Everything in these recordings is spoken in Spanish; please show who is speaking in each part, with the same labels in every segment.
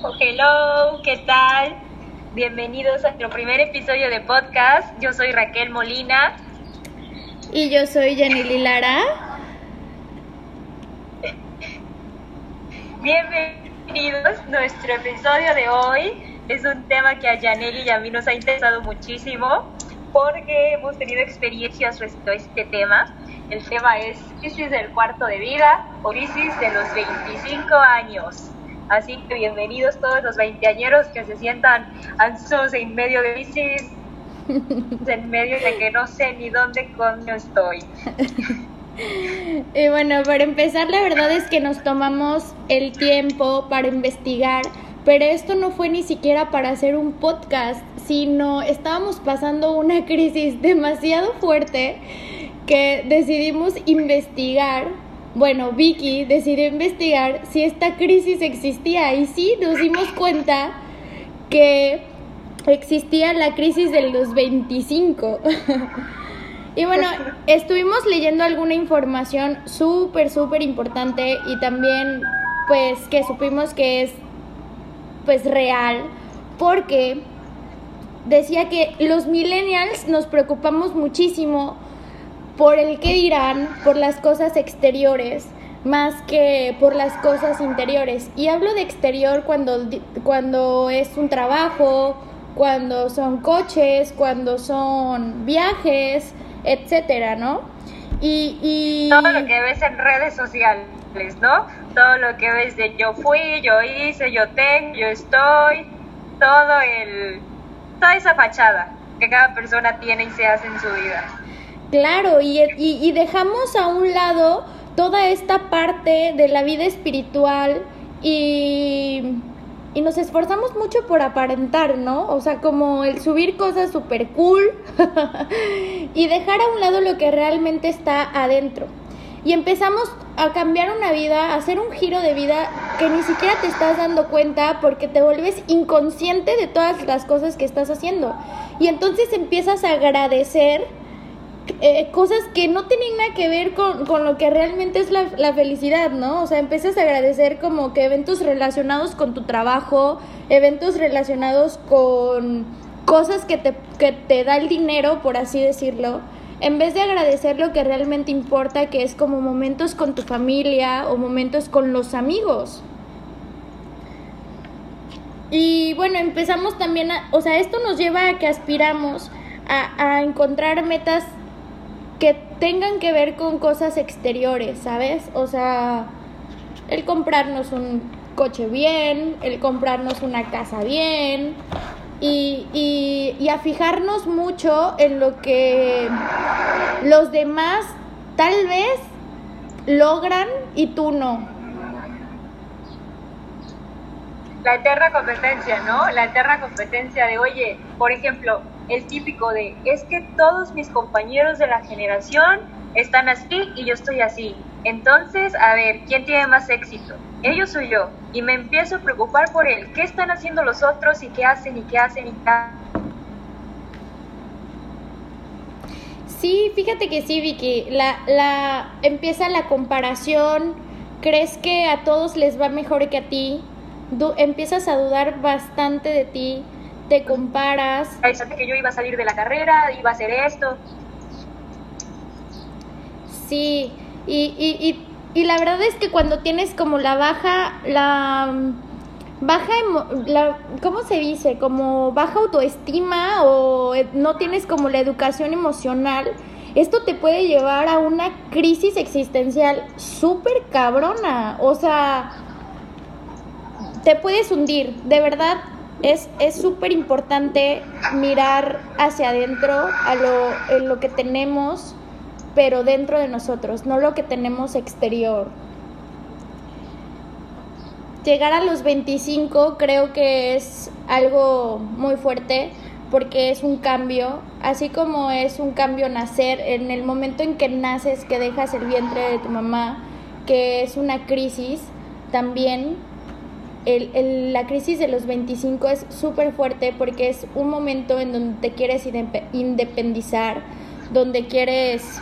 Speaker 1: Oh, hello, ¿qué tal? Bienvenidos a nuestro primer episodio de podcast. Yo soy Raquel Molina.
Speaker 2: Y yo soy Yaneli Lara.
Speaker 1: Bienvenidos. Nuestro episodio de hoy es un tema que a Yaneli y a mí nos ha interesado muchísimo porque hemos tenido experiencias respecto a este tema. El tema es crisis del cuarto de vida o crisis de los 25 años. Así que bienvenidos todos los veinteañeros que se sientan ansiosos en medio de crisis, en medio de que no sé ni dónde coño estoy.
Speaker 2: Y bueno, para empezar, la verdad es que nos tomamos el tiempo para investigar, pero esto no fue ni siquiera para hacer un podcast, sino estábamos pasando una crisis demasiado fuerte que decidimos investigar. Bueno, Vicky decidió investigar si esta crisis existía y sí nos dimos cuenta que existía la crisis de los 25. y bueno, estuvimos leyendo alguna información súper, súper importante y también pues que supimos que es pues real porque decía que los millennials nos preocupamos muchísimo por el que dirán, por las cosas exteriores, más que por las cosas interiores. Y hablo de exterior cuando, cuando es un trabajo, cuando son coches, cuando son viajes, etcétera, ¿no?
Speaker 1: Y, y... Todo lo que ves en redes sociales, ¿no? Todo lo que ves de yo fui, yo hice, yo tengo, yo estoy, todo el... toda esa fachada que cada persona tiene y se hace en su vida.
Speaker 2: Claro, y, y, dejamos a un lado toda esta parte de la vida espiritual y, y nos esforzamos mucho por aparentar, ¿no? O sea, como el subir cosas súper cool y dejar a un lado lo que realmente está adentro. Y empezamos a cambiar una vida, a hacer un giro de vida que ni siquiera te estás dando cuenta porque te vuelves inconsciente de todas las cosas que estás haciendo. Y entonces empiezas a agradecer eh, cosas que no tienen nada que ver con, con lo que realmente es la, la, felicidad, ¿no? O sea, empiezas a agradecer como que eventos relacionados con tu trabajo, eventos relacionados con cosas que te, que te da el dinero, por así decirlo, en vez de agradecer lo que realmente importa, que es como momentos con tu familia o momentos con los amigos. Y bueno, empezamos también a, o sea, esto nos lleva a que aspiramos a, a encontrar metas que tengan que ver con cosas exteriores, ¿sabes? O sea, el comprarnos un coche bien, el comprarnos una casa bien y, y, y a fijarnos mucho en lo que los demás tal vez logran y tú no.
Speaker 1: La eterna competencia, ¿no? La eterna competencia de, oye, por ejemplo, el típico de, es que todos mis compañeros de la generación están así y yo estoy así. Entonces, a ver, ¿quién tiene más éxito? Ellos o yo. Y me empiezo a preocupar por él. ¿Qué están haciendo los otros y qué hacen y qué hacen y qué
Speaker 2: Sí, fíjate que sí, Vicky. La, la, empieza la comparación. ¿Crees que a todos les va mejor que a ti? empiezas a dudar bastante de ti te comparas.
Speaker 1: Pensaste que yo iba a salir de la carrera, iba a hacer esto.
Speaker 2: Sí, y, y, y, la verdad es que cuando tienes como la baja, la baja, la, ¿cómo se dice? Como baja autoestima o e, no tienes como la educación emocional, esto te puede llevar a una crisis existencial súper cabrona. O sea, te puedes hundir. De verdad, es súper importante mirar hacia adentro, a lo, en lo que tenemos, pero dentro de nosotros, no lo que tenemos exterior. Llegar a los 25 creo que es algo muy fuerte porque es un cambio, así como es un cambio nacer, en el momento en que naces, que dejas el vientre de tu mamá, que es una crisis, también la crisis de los 25 es súper fuerte porque es un momento en donde te quieres independizar, donde quieres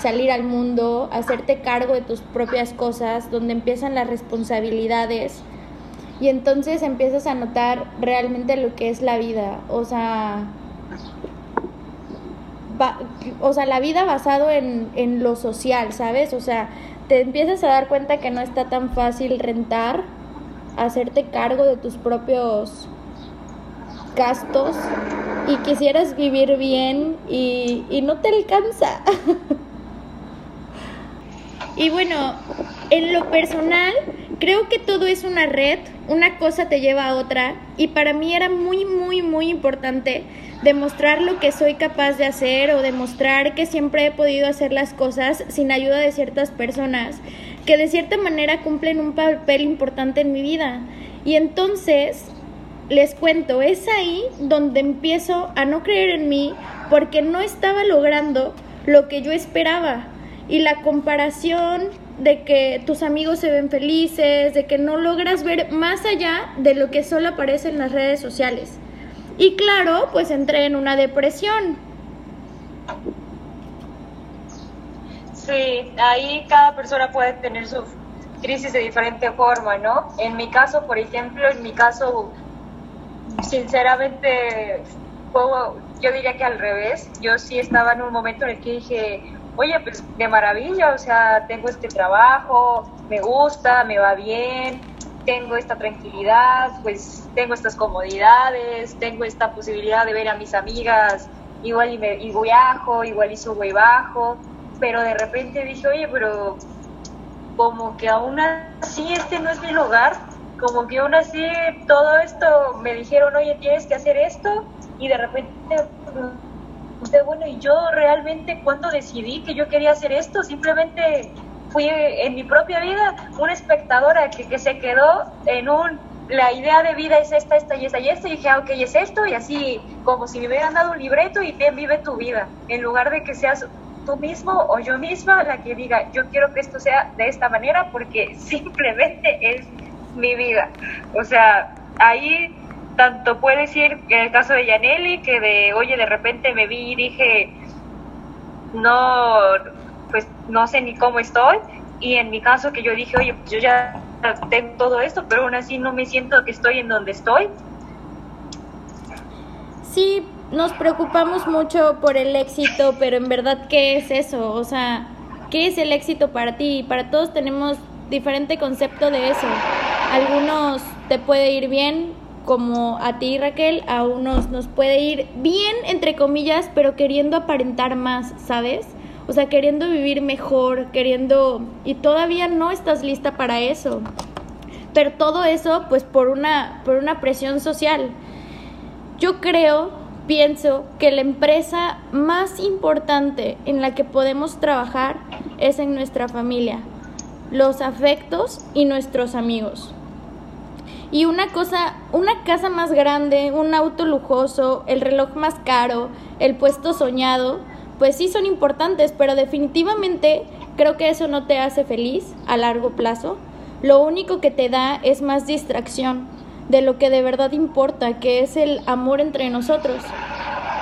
Speaker 2: salir al mundo, hacerte cargo de tus propias cosas, donde empiezan las responsabilidades. y entonces empiezas a notar realmente lo que es la vida, o sea, o sea, la vida basado en, en lo social, ¿sabes? O sea, te empiezas a dar cuenta que no está tan fácil rentar, hacerte cargo de tus propios gastos y quisieras vivir bien y, y no te alcanza. y bueno, en lo personal, creo que todo es una red, una cosa te lleva a otra y para mí era muy, muy, muy importante demostrar lo que soy capaz de hacer o demostrar que siempre he podido hacer las cosas sin ayuda de ciertas personas que de cierta manera cumplen un papel importante en mi vida. Y entonces, les cuento, es ahí donde empiezo a no creer en mí porque no estaba logrando lo que yo esperaba. Y la comparación de que tus amigos se ven felices, de que no logras ver más allá de lo que solo aparece en las redes sociales. Y claro, pues entré en una depresión.
Speaker 1: Sí, ahí cada persona puede tener su crisis de diferente forma, ¿no? En mi caso, por ejemplo, en mi caso, sinceramente, yo diría que al revés. Yo sí estaba en un momento en el que dije, oye, pues de maravilla, o sea, tengo este trabajo, me gusta, me va bien, tengo esta tranquilidad, pues tengo estas comodidades, tengo esta posibilidad de ver a mis amigas, igual y, me, y viajo, igual y subo y bajo, pero de repente dije, oye, pero como que aún así este no es mi lugar, como que aún así todo esto me dijeron, oye, tienes que hacer esto, y de repente, bueno, y yo realmente cuando decidí que yo quería hacer esto, simplemente fui en mi propia vida una espectadora que, se quedó en un, la idea de vida es esta, esta y esta y esta, y dije, ah, ok, es esto, y así como si me hubieran dado un libreto y bien vive tu vida, en lugar de que seas tú mismo o yo misma la que diga, yo quiero que esto sea de esta manera porque simplemente es mi vida. O sea, ahí tanto puede decir en el caso de Yaneli que de, oye, de repente me vi y dije, no, pues no sé ni cómo estoy. Y en mi caso que yo dije, oye, pues yo ya tengo todo esto, pero aún así no me siento que estoy en donde estoy.
Speaker 2: Sí, nos preocupamos mucho por el éxito, pero en verdad, ¿qué es eso? O sea, ¿qué es el éxito para ti? Para todos tenemos diferente concepto de eso. Algunos te puede ir bien, como a ti Raquel, a unos nos puede ir bien, entre comillas, pero queriendo aparentar más, ¿sabes? O sea, queriendo vivir mejor, queriendo... Y todavía no estás lista para eso. Pero todo eso, pues por una, por una presión social. Yo creo pienso que la empresa más importante en la que podemos trabajar es en nuestra familia, los afectos y nuestros amigos. Y una cosa, una casa más grande, un auto lujoso, el reloj más caro, el puesto soñado, pues sí son importantes, pero definitivamente creo que eso no te hace feliz a largo plazo. Lo único que te da es más distracción de lo que de verdad importa, que es el amor entre nosotros.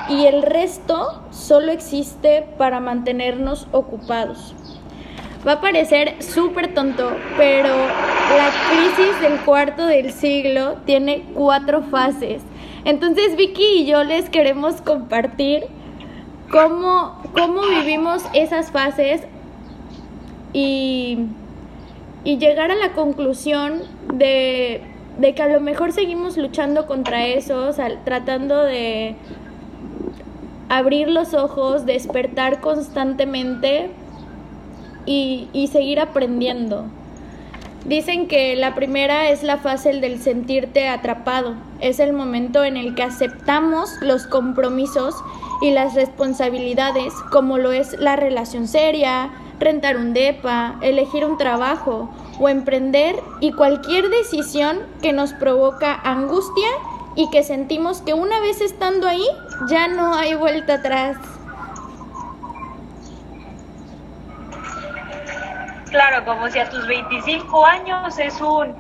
Speaker 2: Y el resto solo existe para mantenernos ocupados. Va a parecer súper tonto, pero la crisis del cuarto del siglo tiene cuatro fases. Entonces Vicky y yo les queremos compartir cómo, cómo vivimos esas fases y, y llegar a la conclusión de de que a lo mejor seguimos luchando contra eso, tratando de abrir los ojos, despertar constantemente y, y seguir aprendiendo. Dicen que la primera es la fase del sentirte atrapado. Es el momento en el que aceptamos los compromisos y las responsabilidades, como lo es la relación seria, rentar un DEPA, elegir un trabajo o emprender y cualquier decisión que nos provoca angustia y que sentimos que una vez estando ahí ya no hay vuelta atrás.
Speaker 1: Claro, como si a tus 25 años es un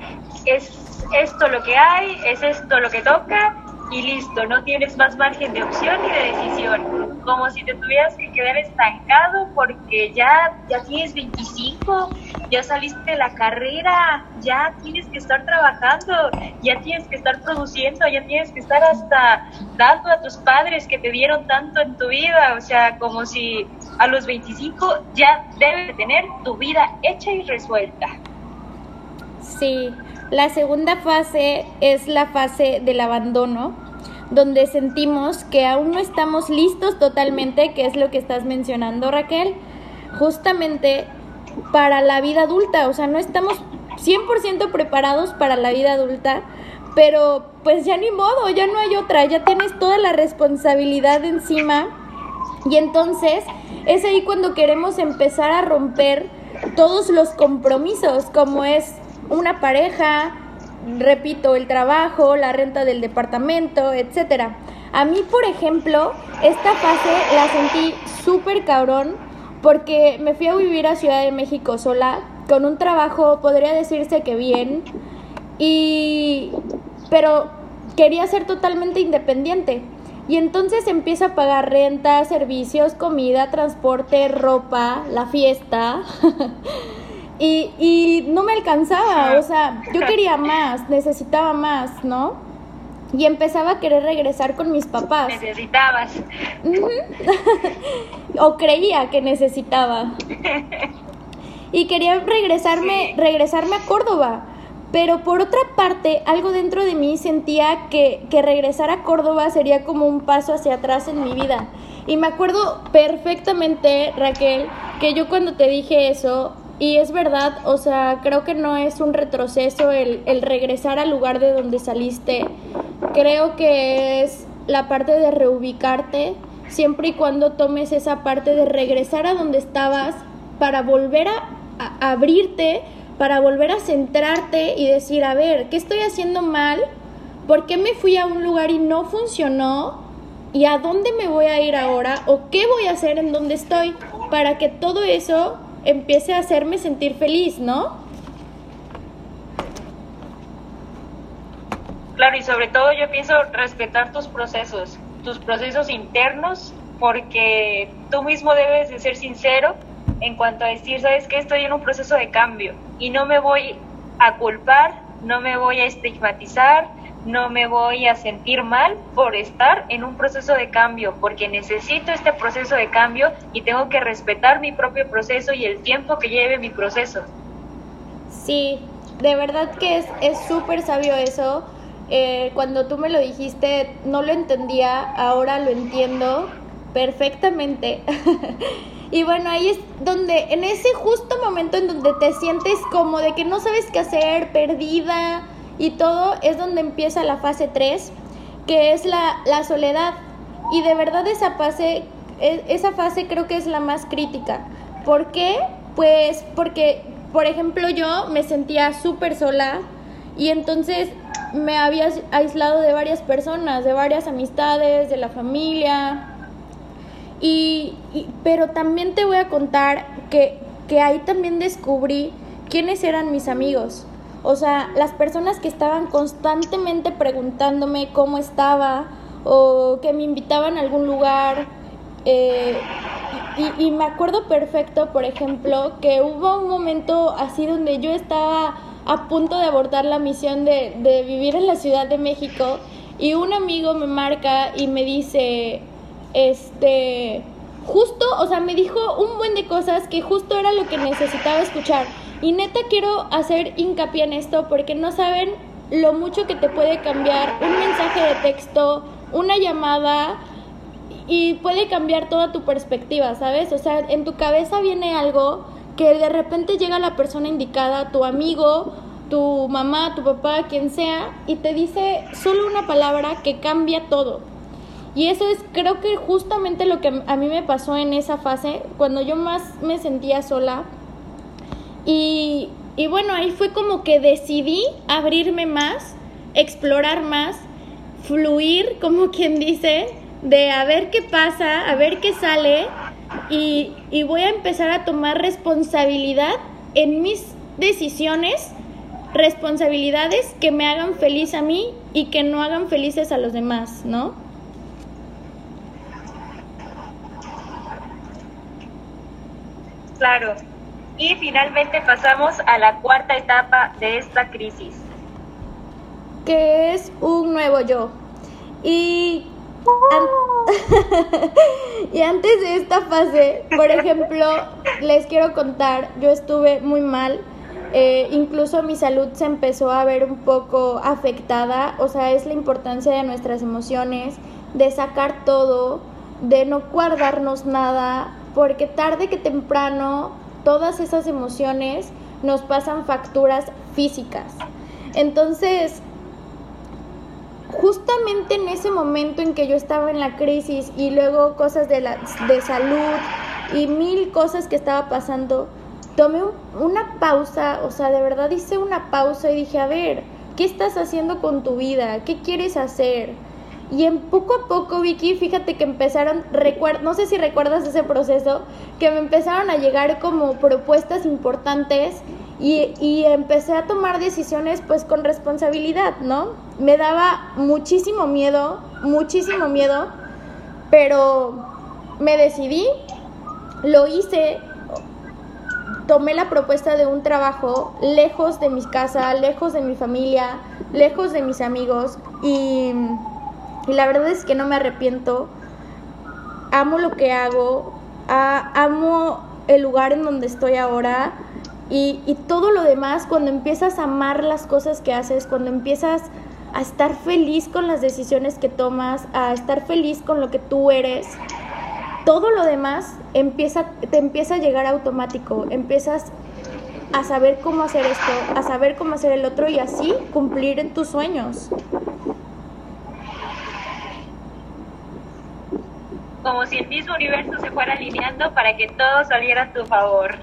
Speaker 1: es esto lo que hay, es esto lo que toca y listo, no tienes más margen de opción ni de decisión. como si te tuvieras que quedar estancado porque ya, ya tienes 25, ya saliste de la carrera, ya tienes que estar trabajando, ya tienes que estar produciendo, ya tienes que estar hasta dando a tus padres que te dieron tanto en tu vida, o sea, como si a los 25 ya debes tener tu vida hecha y resuelta.
Speaker 2: Sí, la segunda fase es la fase del abandono, donde sentimos que aún no estamos listos totalmente, que es lo que estás mencionando Raquel, justamente para la vida adulta, o sea, no estamos 100% preparados para la vida adulta, pero pues ya ni modo, ya no hay otra, ya tienes toda la responsabilidad encima. Y entonces es ahí cuando queremos empezar a romper todos los compromisos, como es una pareja, repito, el trabajo, la renta del departamento, etcétera. A mí, por ejemplo, esta fase la sentí súper cabrón porque me fui a vivir a Ciudad de México sola, con un trabajo, podría decirse que bien, y pero quería ser totalmente independiente. Y entonces empiezo a pagar renta, servicios, comida, transporte, ropa, la fiesta. y, y no me alcanzaba, o sea, yo quería más, necesitaba más, ¿no? Y empezaba a querer regresar con mis papás.
Speaker 1: Necesitabas.
Speaker 2: o creía que necesitaba. Y quería regresarme, regresarme a Córdoba. Pero por otra parte, algo dentro de mí sentía que, que regresar a Córdoba sería como un paso hacia atrás en mi vida. Y me acuerdo perfectamente, Raquel, que yo cuando te dije eso, y es verdad, o sea, creo que no es un retroceso el, el regresar al lugar de donde saliste. Creo que es la parte de reubicarte, siempre y cuando tomes esa parte de regresar a donde estabas para volver a, abrirte para volver a centrarte y decir, a ver, ¿qué estoy haciendo mal? ¿Por qué me fui a un lugar y no funcionó? ¿Y a dónde me voy a ir ahora? ¿O qué voy a hacer en donde estoy? Para que todo eso empiece a hacerme sentir feliz, ¿no?
Speaker 1: Claro, y sobre todo yo pienso respetar tus procesos, tus procesos internos, porque tú mismo debes de ser sincero en cuanto a decir, sabes que estoy en un proceso de cambio y no me voy a culpar, no me voy a estigmatizar, no me voy a sentir mal por estar en un proceso de cambio, porque necesito este proceso de cambio y tengo que respetar mi propio proceso y el tiempo que lleve mi proceso.
Speaker 2: Sí, de verdad que es súper sabio eso. Eh, cuando tú me lo dijiste, no lo entendía, ahora lo entiendo perfectamente. Y bueno, ahí es donde, en ese justo momento en donde te sientes como de que no sabes qué hacer, perdida y todo, es donde empieza la fase 3, que es la, la soledad. Y de verdad esa fase, e, esa fase creo que es la más crítica. ¿Por qué? Pues porque, por ejemplo, yo me sentía súper sola y entonces me había aislado de varias personas, de varias amistades, de la familia, y, pero también te voy a contar que, que ahí también descubrí quiénes eran mis amigos. O sea, las personas que estaban constantemente preguntándome cómo estaba o que me invitaban a algún lugar. Eh, y, me acuerdo perfecto, por ejemplo, que hubo un momento así donde yo estaba a punto de abordar la misión de, de vivir en la Ciudad de México y un amigo me marca y me dice, este, justo, o sea, me dijo un buen de cosas que justo era lo que necesitaba escuchar. Y neta quiero hacer hincapié en esto porque no saben lo mucho que te puede cambiar un mensaje de texto, una llamada y puede cambiar toda tu perspectiva, ¿sabes? O sea, en tu cabeza viene algo que de repente llega la persona indicada, tu amigo, tu mamá, tu papá, quien sea, y te dice solo una palabra que cambia todo. Y eso es, creo que justamente lo que a mí me pasó en esa fase, cuando yo más me sentía sola. Y, bueno, ahí fue como que decidí abrirme más, explorar más, fluir, como quien dice, de a ver qué pasa, a ver qué sale y, y, voy a empezar a tomar responsabilidad en mis decisiones, responsabilidades que me hagan feliz a mí y que no hagan felices a los demás, ¿no?
Speaker 1: Claro, y finalmente pasamos a la cuarta etapa de esta crisis.
Speaker 2: Que es un nuevo yo. Y, y antes de esta fase, por ejemplo, les quiero contar, yo estuve muy mal. Eh, incluso mi salud se empezó a ver un poco afectada, o sea, es la importancia de nuestras emociones, de sacar todo, de no guardarnos nada, porque tarde que temprano todas esas emociones nos pasan facturas físicas. Entonces, justamente en ese momento en que yo estaba en la crisis y luego cosas de, la, de salud y mil cosas que estaba pasando, tomé una pausa, o sea, de verdad hice una pausa y dije, a ver, ¿qué estás haciendo con tu vida? ¿Qué quieres hacer? Y en poco a poco, Vicky, fíjate que empezaron, no sé si recuerdas ese proceso, que me empezaron a llegar como propuestas importantes y, y, empecé a tomar decisiones pues con responsabilidad, ¿no? Me daba muchísimo miedo, muchísimo miedo, pero me decidí, lo hice, tomé la propuesta de un trabajo lejos de mi casa, lejos de mi familia, lejos de mis amigos y y la verdad es que no me arrepiento. Amo lo que hago, amo el lugar en donde estoy ahora y, todo lo demás, cuando empiezas a amar las cosas que haces, cuando empiezas a estar feliz con las decisiones que tomas, a estar feliz con lo que tú eres, todo lo demás empieza, te empieza a llegar automático, empiezas a saber cómo hacer esto, a saber cómo hacer el otro y así cumplir en tus sueños.
Speaker 1: Como si el mismo universo se fuera alineando para que todo saliera a tu favor.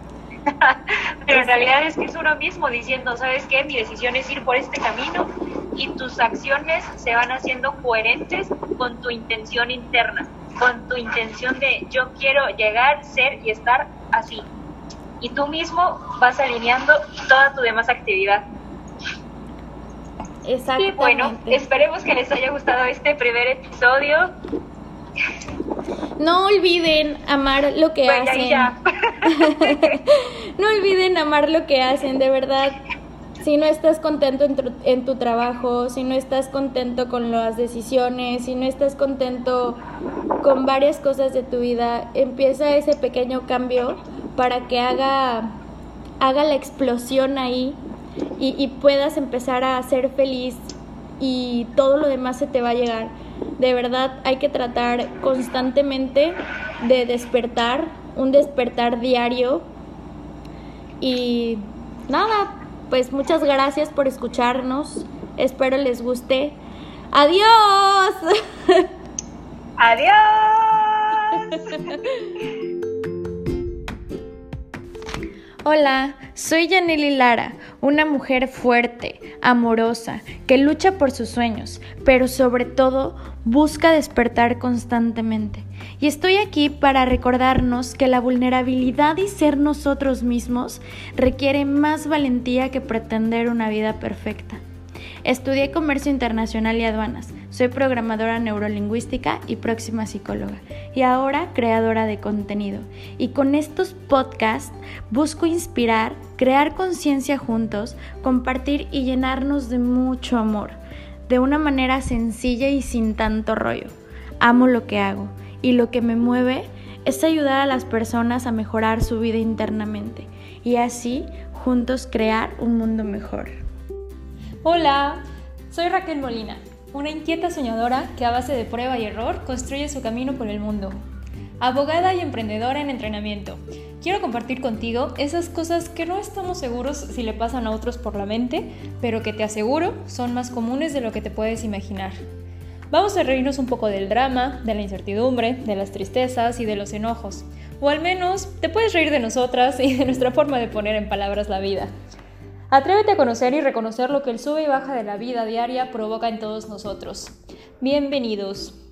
Speaker 1: Pero en realidad es que es uno mismo diciendo, ¿sabes qué? Mi decisión es ir por este camino y tus acciones se van haciendo coherentes con tu intención interna, con tu intención de yo quiero llegar, ser y estar así. Y tú mismo vas alineando toda tu demás actividad.
Speaker 2: Exactamente.
Speaker 1: Y bueno, esperemos que les haya gustado este primer episodio.
Speaker 2: No olviden amar lo que hacen. no olviden amar lo que hacen, de verdad. Si no estás contento en tu, en tu, trabajo, si no estás contento con las decisiones, si no estás contento con varias cosas de tu vida, empieza ese pequeño cambio para que haga, haga la explosión ahí y, y puedas empezar a ser feliz y todo lo demás se te va a llegar. De verdad hay que tratar constantemente de despertar, un despertar diario. Y nada, pues muchas gracias por escucharnos. Espero les guste. Adiós.
Speaker 1: Adiós.
Speaker 2: Hola, soy Yaneli Lara, una mujer fuerte, amorosa, que lucha por sus sueños, pero sobre todo busca despertar constantemente. Y estoy aquí para recordarnos que la vulnerabilidad y ser nosotros mismos requiere más valentía que pretender una vida perfecta. Estudié comercio internacional y aduanas. Soy programadora neurolingüística y próxima psicóloga. Y ahora creadora de contenido. Y con estos podcasts busco inspirar, crear conciencia juntos, compartir y llenarnos de mucho amor. De una manera sencilla y sin tanto rollo. Amo lo que hago. Y lo que me mueve es ayudar a las personas a mejorar su vida internamente. Y así juntos crear un mundo mejor.
Speaker 3: Hola, soy Raquel Molina, una inquieta soñadora que a base de prueba y error construye su camino por el mundo. Abogada y emprendedora en entrenamiento. Quiero compartir contigo esas cosas que no estamos seguros si le pasan a otros por la mente, pero que te aseguro son más comunes de lo que te puedes imaginar. Vamos a reírnos un poco del drama, de la incertidumbre, de las tristezas y de los enojos. O al menos te puedes reír de nosotras y de nuestra forma de poner en palabras la vida. Atrévete a conocer y reconocer lo que el sube y baja de la vida diaria provoca en todos nosotros. Bienvenidos.